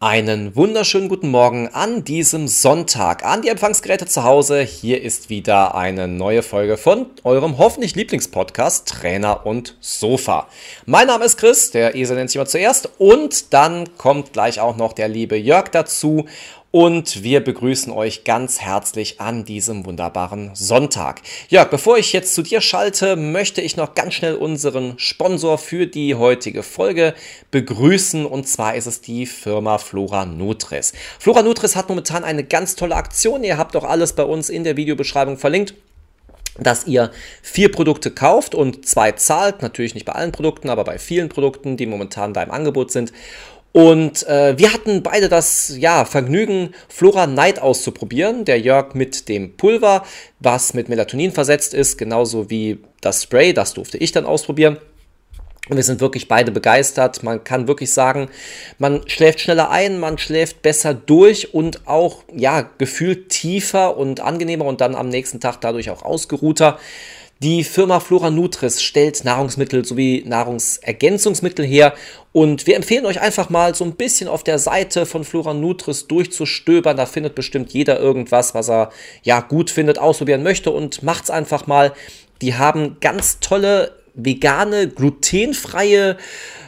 Einen wunderschönen guten Morgen an diesem Sonntag an die Empfangsgeräte zu Hause. Hier ist wieder eine neue Folge von eurem hoffentlich Lieblingspodcast Trainer und Sofa. Mein Name ist Chris, der Esel nennt sich immer zuerst und dann kommt gleich auch noch der liebe Jörg dazu und wir begrüßen euch ganz herzlich an diesem wunderbaren Sonntag. Jörg, bevor ich jetzt zu dir schalte, möchte ich noch ganz schnell unseren Sponsor für die heutige Folge begrüßen und zwar ist es die Firma Flora Nutris. Flora Nutris hat momentan eine ganz tolle Aktion. Ihr habt auch alles bei uns in der Videobeschreibung verlinkt dass ihr vier Produkte kauft und zwei zahlt, natürlich nicht bei allen Produkten, aber bei vielen Produkten, die momentan da im Angebot sind. Und äh, wir hatten beide das ja, Vergnügen, Flora Night auszuprobieren. Der Jörg mit dem Pulver, was mit Melatonin versetzt ist, genauso wie das Spray, das durfte ich dann ausprobieren. Und wir sind wirklich beide begeistert. Man kann wirklich sagen, man schläft schneller ein, man schläft besser durch und auch, ja, gefühlt tiefer und angenehmer und dann am nächsten Tag dadurch auch ausgeruhter. Die Firma Flora Nutris stellt Nahrungsmittel sowie Nahrungsergänzungsmittel her und wir empfehlen euch einfach mal so ein bisschen auf der Seite von Flora Nutris durchzustöbern. Da findet bestimmt jeder irgendwas, was er ja gut findet, ausprobieren möchte und macht's einfach mal. Die haben ganz tolle vegane, glutenfreie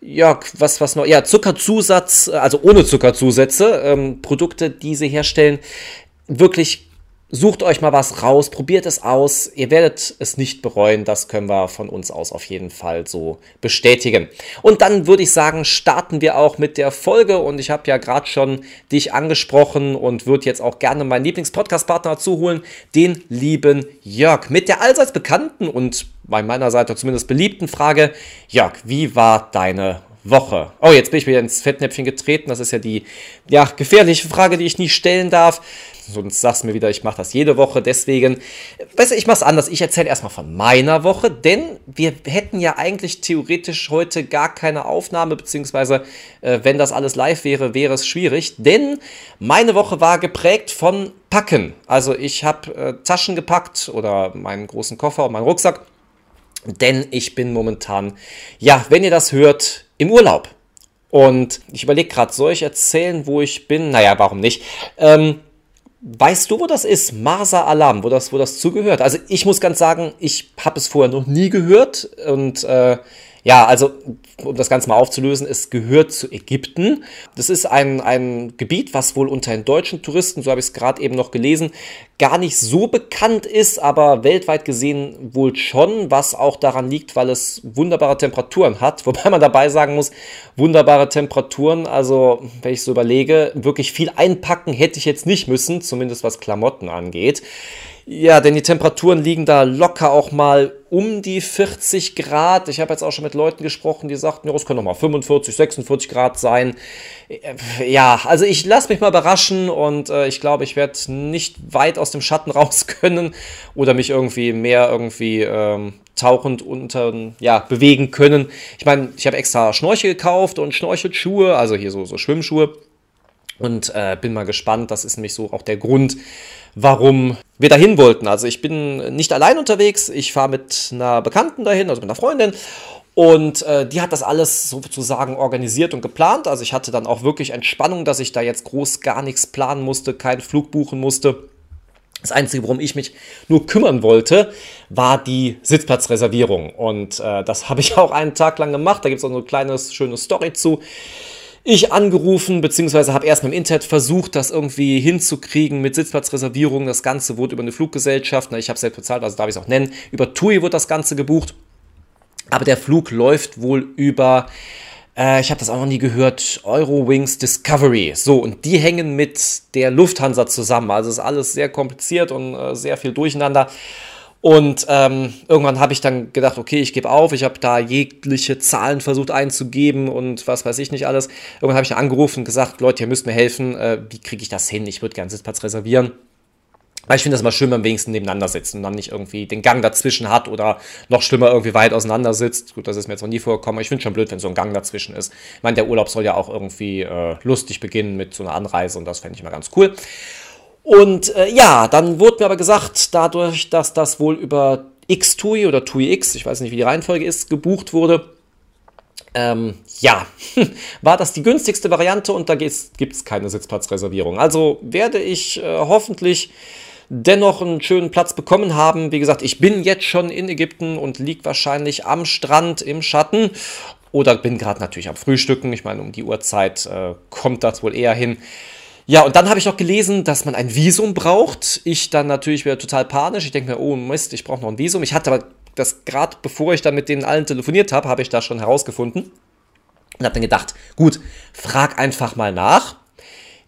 ja, was, was noch, ja, Zuckerzusatz, also ohne Zuckerzusätze, ähm, Produkte, die sie herstellen. Wirklich Sucht euch mal was raus, probiert es aus. Ihr werdet es nicht bereuen. Das können wir von uns aus auf jeden Fall so bestätigen. Und dann würde ich sagen, starten wir auch mit der Folge. Und ich habe ja gerade schon dich angesprochen und würde jetzt auch gerne meinen Lieblingspodcast-Partner zuholen, den lieben Jörg. Mit der allseits bekannten und bei meiner Seite zumindest beliebten Frage: Jörg, wie war deine Woche? Oh, jetzt bin ich wieder ins Fettnäpfchen getreten. Das ist ja die ja, gefährliche Frage, die ich nie stellen darf sonst sagst du mir wieder, ich mache das jede Woche. Deswegen, weißt du, ich mache es anders. Ich erzähle erstmal von meiner Woche, denn wir hätten ja eigentlich theoretisch heute gar keine Aufnahme, beziehungsweise äh, wenn das alles live wäre, wäre es schwierig. Denn meine Woche war geprägt von Packen. Also ich habe äh, Taschen gepackt oder meinen großen Koffer und meinen Rucksack. Denn ich bin momentan, ja, wenn ihr das hört, im Urlaub. Und ich überlege gerade, soll ich erzählen, wo ich bin? Naja, warum nicht? Ähm, Weißt du, wo das ist? Marsa Alarm, wo das, wo das zugehört? Also ich muss ganz sagen, ich habe es vorher noch nie gehört und äh, ja, also um das Ganze mal aufzulösen, es gehört zu Ägypten. Das ist ein, ein Gebiet, was wohl unter den deutschen Touristen, so habe ich es gerade eben noch gelesen, gar nicht so bekannt ist, aber weltweit gesehen wohl schon, was auch daran liegt, weil es wunderbare Temperaturen hat. Wobei man dabei sagen muss, wunderbare Temperaturen, also wenn ich so überlege, wirklich viel einpacken hätte ich jetzt nicht müssen, zumindest was Klamotten angeht. Ja, denn die Temperaturen liegen da locker auch mal um die 40 Grad. Ich habe jetzt auch schon mit Leuten gesprochen, die sagten, ja, es können auch mal 45, 46 Grad sein. Äh, ja, also ich lasse mich mal überraschen und äh, ich glaube, ich werde nicht weit aus dem Schatten raus können oder mich irgendwie mehr irgendwie ähm, tauchend unter, ja, bewegen können. Ich meine, ich habe extra Schnorchel gekauft und Schnorchelschuhe, also hier so, so Schwimmschuhe. Und äh, bin mal gespannt. Das ist nämlich so auch der Grund, warum wir dahin wollten. Also ich bin nicht allein unterwegs. Ich fahre mit einer Bekannten dahin, also mit einer Freundin. Und äh, die hat das alles sozusagen organisiert und geplant. Also ich hatte dann auch wirklich Entspannung, dass ich da jetzt groß gar nichts planen musste, keinen Flug buchen musste. Das Einzige, worum ich mich nur kümmern wollte, war die Sitzplatzreservierung. Und äh, das habe ich auch einen Tag lang gemacht. Da gibt es auch so eine kleine, schöne Story zu ich angerufen, beziehungsweise habe erst mit dem Internet versucht, das irgendwie hinzukriegen mit Sitzplatzreservierung. Das Ganze wurde über eine Fluggesellschaft, na, ich habe selbst bezahlt, also darf ich es auch nennen, über TUI wurde das Ganze gebucht. Aber der Flug läuft wohl über, äh, ich habe das auch noch nie gehört, Eurowings Discovery. So, und die hängen mit der Lufthansa zusammen. Also ist alles sehr kompliziert und äh, sehr viel durcheinander. Und ähm, irgendwann habe ich dann gedacht, okay, ich gebe auf. Ich habe da jegliche Zahlen versucht einzugeben und was weiß ich nicht alles. Irgendwann habe ich angerufen und gesagt, Leute, ihr müsst mir helfen. Äh, wie kriege ich das hin? Ich würde gerne Sitzplatz reservieren. Weil ich finde das mal schön, wenn man wenigstens nebeneinander sitzt und dann nicht irgendwie den Gang dazwischen hat oder noch schlimmer irgendwie weit auseinander sitzt. Gut, das ist mir jetzt noch nie vorgekommen. Ich finde schon blöd, wenn so ein Gang dazwischen ist. Ich meine, der Urlaub soll ja auch irgendwie äh, lustig beginnen mit so einer Anreise und das fände ich mal ganz cool. Und äh, ja, dann wurde mir aber gesagt, dadurch, dass das wohl über Xtui oder TUI X, ich weiß nicht, wie die Reihenfolge ist, gebucht wurde, Ähm, ja, war das die günstigste Variante und da gibt es keine Sitzplatzreservierung. Also werde ich äh, hoffentlich dennoch einen schönen Platz bekommen haben. Wie gesagt, ich bin jetzt schon in Ägypten und liege wahrscheinlich am Strand im Schatten. Oder bin gerade natürlich am Frühstücken. Ich meine, um die Uhrzeit äh, kommt das wohl eher hin. Ja, und dann habe ich noch gelesen, dass man ein Visum braucht. Ich dann natürlich wieder total panisch. Ich denke mir, oh Mist, ich brauche noch ein Visum. Ich hatte aber das gerade bevor ich dann mit denen allen telefoniert habe, habe ich das schon herausgefunden. Und habe dann gedacht, gut, frag einfach mal nach.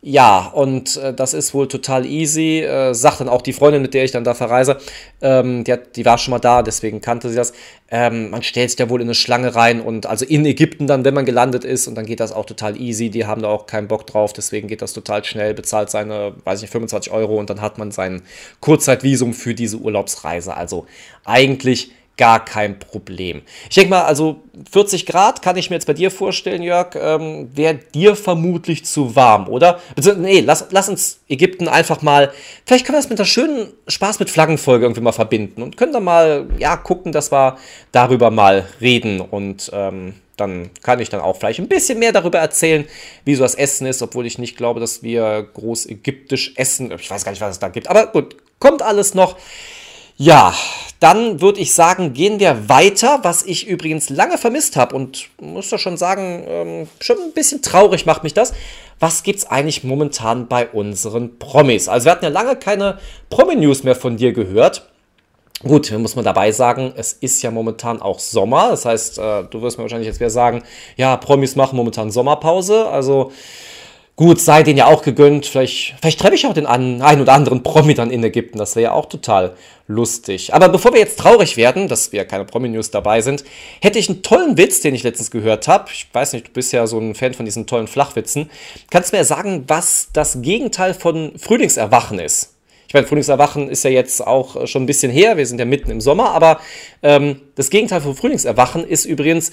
Ja, und äh, das ist wohl total easy. Äh, sagt dann auch die Freundin, mit der ich dann da verreise, ähm, die, hat, die war schon mal da, deswegen kannte sie das. Ähm, man stellt sich da wohl in eine Schlange rein und also in Ägypten dann, wenn man gelandet ist, und dann geht das auch total easy. Die haben da auch keinen Bock drauf, deswegen geht das total schnell, bezahlt seine, weiß ich nicht, 25 Euro und dann hat man sein Kurzzeitvisum für diese Urlaubsreise. Also eigentlich gar kein Problem. Ich denke mal, also 40 Grad kann ich mir jetzt bei dir vorstellen, Jörg, ähm, wäre dir vermutlich zu warm, oder? Nee, lass, lass uns Ägypten einfach mal, vielleicht können wir das mit einer schönen Spaß mit Flaggenfolge irgendwie mal verbinden und können dann mal, ja, gucken, dass wir darüber mal reden und ähm, dann kann ich dann auch vielleicht ein bisschen mehr darüber erzählen, wie so das Essen ist, obwohl ich nicht glaube, dass wir groß ägyptisch essen. Ich weiß gar nicht, was es da gibt. Aber gut, kommt alles noch. Ja, dann würde ich sagen, gehen wir weiter, was ich übrigens lange vermisst habe und muss doch schon sagen, ähm, schon ein bisschen traurig macht mich das. Was gibt es eigentlich momentan bei unseren Promis? Also wir hatten ja lange keine Promi-News mehr von dir gehört. Gut, muss man dabei sagen, es ist ja momentan auch Sommer. Das heißt, äh, du wirst mir wahrscheinlich jetzt wieder sagen, ja, Promis machen momentan Sommerpause. Also Gut, sei denen ja auch gegönnt. Vielleicht, vielleicht treffe ich auch den einen oder anderen Promi dann in Ägypten. Das wäre ja auch total lustig. Aber bevor wir jetzt traurig werden, dass wir keine Promi-News dabei sind, hätte ich einen tollen Witz, den ich letztens gehört habe. Ich weiß nicht, du bist ja so ein Fan von diesen tollen Flachwitzen. Kannst du mir sagen, was das Gegenteil von Frühlingserwachen ist? Ich meine, Frühlingserwachen ist ja jetzt auch schon ein bisschen her. Wir sind ja mitten im Sommer. Aber ähm, das Gegenteil von Frühlingserwachen ist übrigens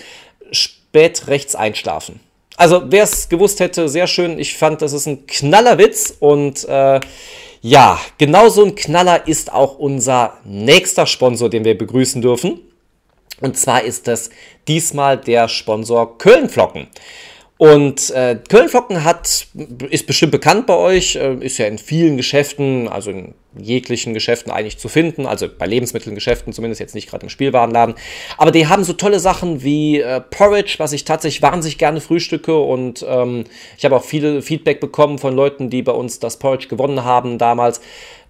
spät rechts einschlafen. Also, wer es gewusst hätte, sehr schön. Ich fand, das ist ein Knallerwitz. Und äh, ja, genauso ein Knaller ist auch unser nächster Sponsor, den wir begrüßen dürfen. Und zwar ist das diesmal der Sponsor Kölnflocken. Und äh, Kölnflocken hat, ist bestimmt bekannt bei euch, äh, ist ja in vielen Geschäften, also in jeglichen Geschäften eigentlich zu finden, also bei Lebensmittelgeschäften zumindest, jetzt nicht gerade im Spielwarenladen. Aber die haben so tolle Sachen wie äh, Porridge, was ich tatsächlich wahnsinnig gerne frühstücke und ähm, ich habe auch viele Feedback bekommen von Leuten, die bei uns das Porridge gewonnen haben damals.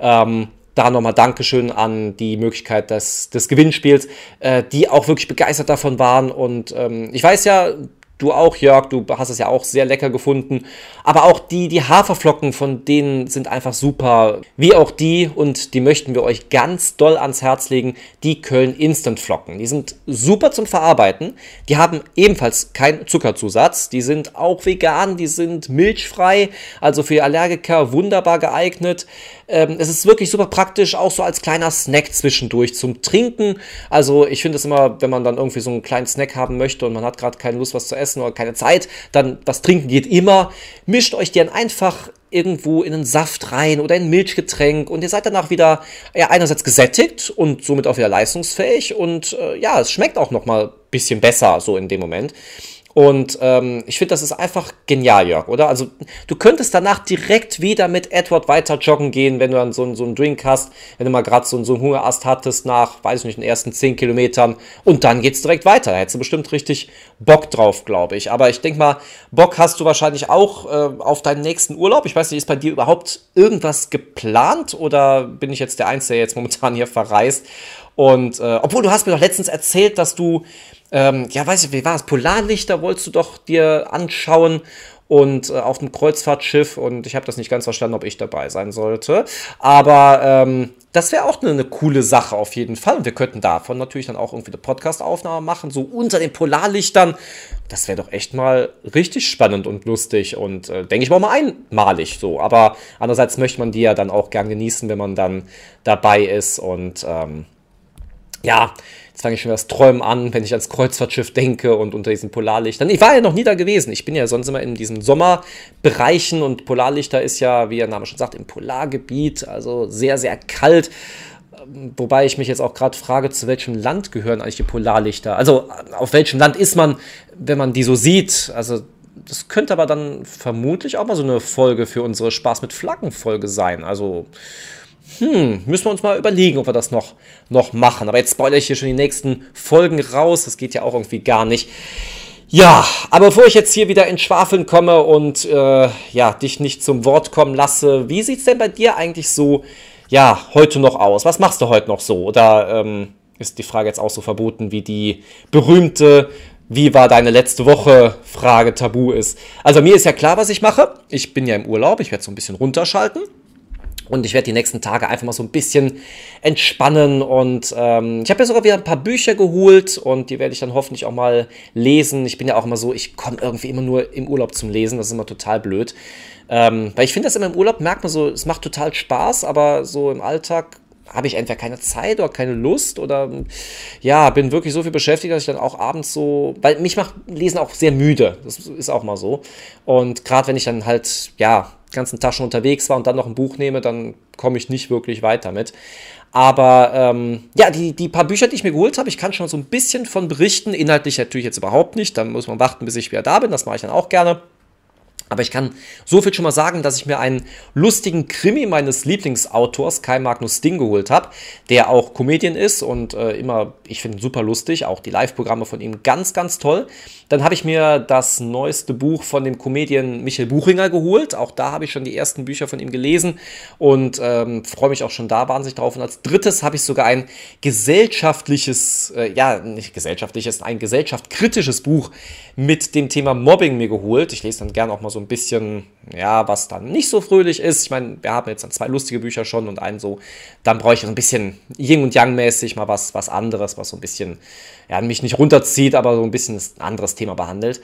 Ähm, da nochmal Dankeschön an die Möglichkeit des, des Gewinnspiels, äh, die auch wirklich begeistert davon waren. Und ähm, ich weiß ja, Du auch, Jörg, du hast es ja auch sehr lecker gefunden. Aber auch die, die Haferflocken von denen sind einfach super. Wie auch die, und die möchten wir euch ganz doll ans Herz legen, die Köln Instant Flocken. Die sind super zum Verarbeiten. Die haben ebenfalls keinen Zuckerzusatz. Die sind auch vegan, die sind milchfrei, also für Allergiker wunderbar geeignet. Ähm, es ist wirklich super praktisch, auch so als kleiner Snack zwischendurch zum Trinken. Also ich finde es immer, wenn man dann irgendwie so einen kleinen Snack haben möchte und man hat gerade keine Lust, was zu essen oder keine Zeit, dann was trinken geht immer. Mischt euch die dann einfach irgendwo in einen Saft rein oder in ein Milchgetränk und ihr seid danach wieder ja, einerseits gesättigt und somit auch wieder leistungsfähig und äh, ja, es schmeckt auch nochmal ein bisschen besser so in dem Moment. Und ähm, ich finde, das ist einfach genial, Jörg, oder? Also, du könntest danach direkt wieder mit Edward weiter joggen gehen, wenn du dann so, so einen Drink hast, wenn du mal gerade so, so einen Hungerast hattest nach, weiß ich nicht, den ersten 10 Kilometern. Und dann geht's direkt weiter. Da hättest du bestimmt richtig Bock drauf, glaube ich. Aber ich denke mal, Bock hast du wahrscheinlich auch äh, auf deinen nächsten Urlaub. Ich weiß nicht, ist bei dir überhaupt irgendwas geplant oder bin ich jetzt der Einzige, der jetzt momentan hier verreist? Und äh, obwohl du hast mir doch letztens erzählt, dass du ähm, ja, weiß ich, wie war es? Polarlichter wolltest du doch dir anschauen und äh, auf dem Kreuzfahrtschiff und ich habe das nicht ganz verstanden, ob ich dabei sein sollte. Aber ähm, das wäre auch eine, eine, coole Sache auf jeden Fall. Und wir könnten davon natürlich dann auch irgendwie eine Podcast-Aufnahme machen, so unter den Polarlichtern. Das wäre doch echt mal richtig spannend und lustig und äh, denke ich mal, mal einmalig so. Aber andererseits möchte man die ja dann auch gern genießen, wenn man dann dabei ist und ähm, ja, Jetzt fange ich schon das Träumen an, wenn ich ans Kreuzfahrtschiff denke und unter diesen Polarlichtern. Ich war ja noch nie da gewesen. Ich bin ja sonst immer in diesen Sommerbereichen und Polarlichter ist ja, wie der Name schon sagt, im Polargebiet, also sehr, sehr kalt. wobei ich mich jetzt auch gerade frage, zu welchem Land gehören eigentlich die Polarlichter? Also auf welchem Land ist man, wenn man die so sieht? Also das könnte aber dann vermutlich auch mal so eine Folge für unsere Spaß mit Flaggen-Folge sein. Also, hm, müssen wir uns mal überlegen, ob wir das noch, noch machen. Aber jetzt spoilere ich hier schon die nächsten Folgen raus. Das geht ja auch irgendwie gar nicht. Ja, aber bevor ich jetzt hier wieder in Schwafeln komme und äh, ja, dich nicht zum Wort kommen lasse, wie sieht es denn bei dir eigentlich so, ja, heute noch aus? Was machst du heute noch so? Oder ähm, ist die Frage jetzt auch so verboten wie die berühmte wie war deine letzte Woche? Frage tabu ist. Also mir ist ja klar, was ich mache. Ich bin ja im Urlaub, ich werde so ein bisschen runterschalten. Und ich werde die nächsten Tage einfach mal so ein bisschen entspannen. Und ähm, ich habe ja sogar wieder ein paar Bücher geholt und die werde ich dann hoffentlich auch mal lesen. Ich bin ja auch immer so, ich komme irgendwie immer nur im Urlaub zum Lesen. Das ist immer total blöd. Ähm, weil ich finde das immer im Urlaub, merkt man so, es macht total Spaß, aber so im Alltag habe ich entweder keine Zeit oder keine Lust oder ja, bin wirklich so viel beschäftigt, dass ich dann auch abends so, weil mich macht Lesen auch sehr müde. Das ist auch mal so. Und gerade wenn ich dann halt, ja, ganzen Tag schon unterwegs war und dann noch ein Buch nehme, dann komme ich nicht wirklich weiter mit. Aber ähm, ja, die, die paar Bücher, die ich mir geholt habe, ich kann schon so ein bisschen von berichten. Inhaltlich natürlich jetzt überhaupt nicht. Dann muss man warten, bis ich wieder da bin. Das mache ich dann auch gerne. Aber ich kann so viel schon mal sagen, dass ich mir einen lustigen Krimi meines Lieblingsautors Kai Magnus Ding geholt habe, der auch Comedian ist und äh, immer, ich finde, super lustig. Auch die Live-Programme von ihm ganz, ganz toll. Dann habe ich mir das neueste Buch von dem Comedian Michael Buchinger geholt. Auch da habe ich schon die ersten Bücher von ihm gelesen und ähm, freue mich auch schon da wahnsinnig drauf. Und als drittes habe ich sogar ein gesellschaftliches, äh, ja, nicht gesellschaftliches, ein gesellschaftskritisches Buch mit dem Thema Mobbing mir geholt. Ich lese dann gerne auch mal so ein bisschen, ja, was dann nicht so fröhlich ist. Ich meine, wir haben jetzt dann zwei lustige Bücher schon und einen so, dann brauche ich so ein bisschen Yin und Yang mäßig mal was, was anderes, was so ein bisschen, ja, mich nicht runterzieht, aber so ein bisschen ein anderes Thema behandelt.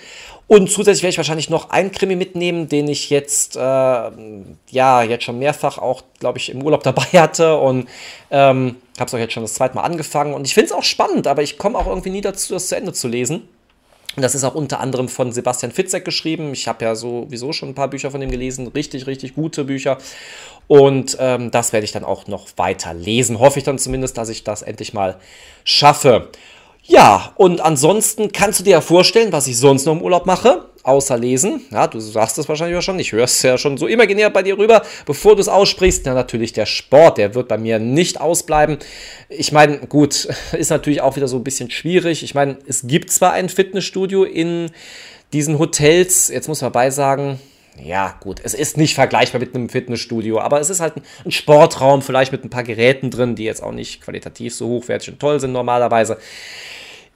Und zusätzlich werde ich wahrscheinlich noch einen Krimi mitnehmen, den ich jetzt, äh, ja, jetzt schon mehrfach auch, glaube ich, im Urlaub dabei hatte und ähm, habe es auch jetzt schon das zweite Mal angefangen und ich finde es auch spannend, aber ich komme auch irgendwie nie dazu, das zu Ende zu lesen. Das ist auch unter anderem von Sebastian Fitzek geschrieben. Ich habe ja sowieso schon ein paar Bücher von ihm gelesen. Richtig, richtig gute Bücher. Und ähm, das werde ich dann auch noch weiter lesen. Hoffe ich dann zumindest, dass ich das endlich mal schaffe. Ja, und ansonsten kannst du dir ja vorstellen, was ich sonst noch im Urlaub mache, außer lesen. Ja, du sagst es wahrscheinlich auch schon, ich höre es ja schon so imaginär bei dir rüber, bevor du es aussprichst. Ja, natürlich der Sport, der wird bei mir nicht ausbleiben. Ich meine, gut, ist natürlich auch wieder so ein bisschen schwierig. Ich meine, es gibt zwar ein Fitnessstudio in diesen Hotels, jetzt muss man dabei sagen, ja, gut, es ist nicht vergleichbar mit einem Fitnessstudio, aber es ist halt ein, Sportraum, vielleicht mit ein paar Geräten drin, die jetzt auch nicht qualitativ so hochwertig und toll sind normalerweise.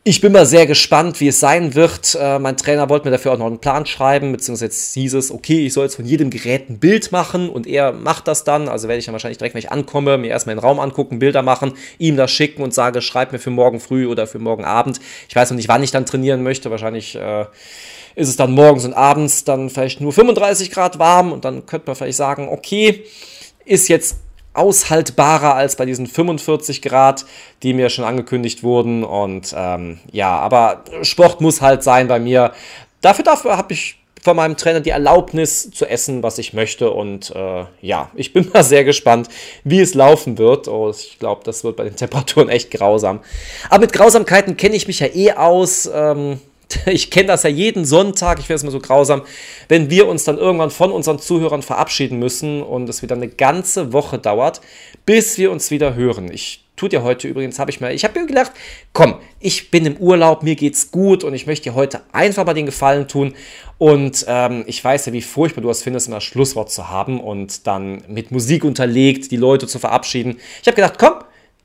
Ich bin mal sehr gespannt, wie es sein wird. Äh, mein Trainer wollte mir dafür auch noch einen Plan schreiben, beziehungsweise jetzt hieß es, okay, ich soll jetzt von jedem Gerät ein Bild machen und er macht das dann. Also werde ich dann wahrscheinlich direkt, wenn ich ankomme, mir erstmal den Raum angucken, Bilder machen, ihm das schicken und sage, schreib mir für morgen früh oder für morgen Abend. Ich weiß noch nicht, wann ich dann trainieren möchte. Wahrscheinlich äh, ist es dann morgens und abends dann vielleicht nur 35 Grad warm und dann könnte man vielleicht sagen, okay, ist jetzt aushaltbarer als bei diesen 45 Grad, die mir schon angekündigt wurden. Und ähm, ja, aber Sport muss halt sein bei mir. Dafür, dafür habe ich von meinem Trainer die Erlaubnis zu essen, was ich möchte. Und äh, ja, ich bin mal sehr gespannt, wie es laufen wird. Oh, ich glaube, das wird bei den Temperaturen echt grausam. Aber mit Grausamkeiten kenne ich mich ja eh aus. Ähm, ich kenne das ja jeden Sonntag, ich finde es immer so grausam, wenn wir uns dann irgendwann von unseren Zuhörern verabschieden müssen und es wieder eine ganze Woche dauert, bis wir uns wieder hören. Ich tue dir heute übrigens, habe ich mir, ich habe mir gedacht, komm, ich bin im Urlaub, mir geht's gut und ich möchte dir heute einfach mal den Gefallen tun. Und ähm, ich weiß ja, wie furchtbar du es findest, immer das Schlusswort zu haben und dann mit Musik unterlegt die Leute zu verabschieden. Ich habe gedacht, komm,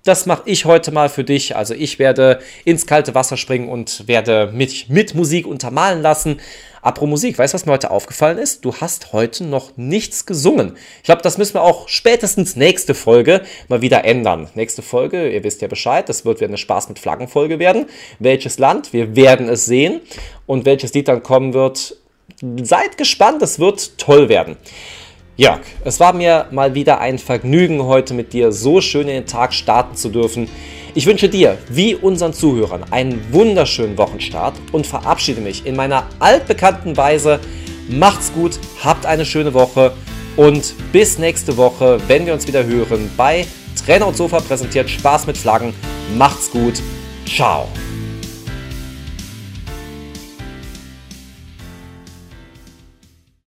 das mache ich heute mal für dich. Also ich werde ins kalte Wasser springen und werde mich mit Musik untermalen lassen. Apro Musik, weißt du, was mir heute aufgefallen ist? Du hast heute noch nichts gesungen. Ich glaube, das müssen wir auch spätestens nächste Folge mal wieder ändern. Nächste Folge, ihr wisst ja Bescheid, das wird wieder eine Spaß mit Flaggenfolge werden. Welches Land? Wir werden es sehen. Und welches Lied dann kommen wird, seid gespannt, es wird toll werden. Jörg, es war mir mal wieder ein Vergnügen, heute mit dir so schön in den Tag starten zu dürfen. Ich wünsche dir, wie unseren Zuhörern, einen wunderschönen Wochenstart und verabschiede mich in meiner altbekannten Weise. Macht's gut, habt eine schöne Woche und bis nächste Woche, wenn wir uns wieder hören bei Trainer und Sofa präsentiert Spaß mit Flaggen. Macht's gut. Ciao.